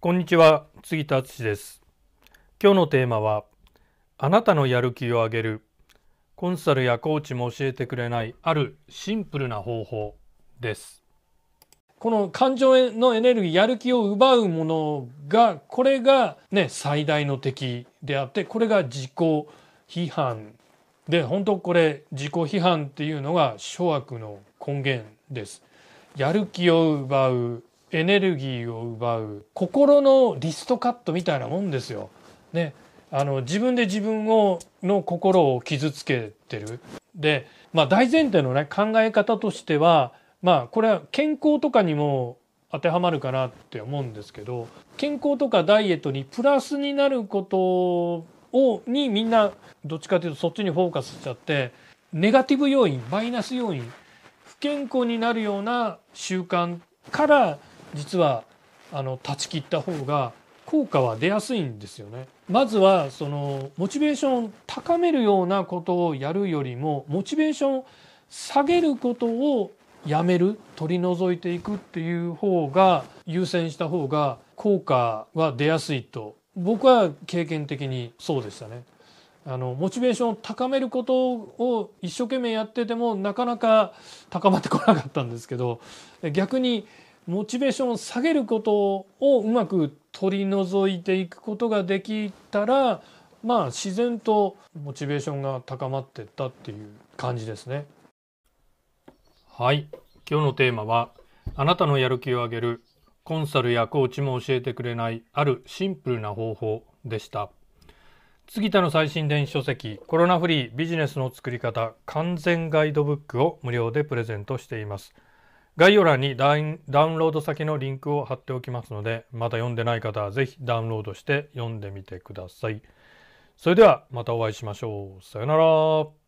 こんにちは杉田敦です。今日のテーマはあなたのやる気を上げるコンサルやコーチも教えてくれないあるシンプルな方法です。この感情のエネルギーやる気を奪うものがこれがね最大の敵であってこれが自己批判。で本当これ自己批判っていうのが諸悪の根源です。やる気を奪うエネルギーを奪う心のリストカットみたいなもんですよ。ね、あの自分で自分をの心を傷つけてる。で、まあ、大前提のね考え方としてはまあこれは健康とかにも当てはまるかなって思うんですけど健康とかダイエットにプラスになることをにみんなどっちかというとそっちにフォーカスしちゃってネガティブ要因マイナス要因不健康になるような習慣から実はあの断ち切った方が効果は出やすいんですよね。まずはそのモチベーションを高めるようなことをやるよりもモチベーションを下げることをやめる取り除いていくっていう方が優先した方が効果は出やすいと僕は経験的にそうでしたね。あのモチベーションを高めることを一生懸命やっててもなかなか高まってこなかったんですけど逆にモチベーションを下げることをうまく取り除いていくことができたらまあ自然とモチベーションが高まってったっていう感じですね。はい今日のテーマはあなたのやる気を上げるコンサルやコーチも教えてくれないあるシンプルな方法でした。杉田の最新電子書籍コロナフリービジネスの作り方完全ガイドブックを無料でプレゼントしています。概要欄にダウンロード先のリンクを貼っておきますので、まだ読んでない方はぜひダウンロードして読んでみてください。それではまたお会いしましょう。さよなら。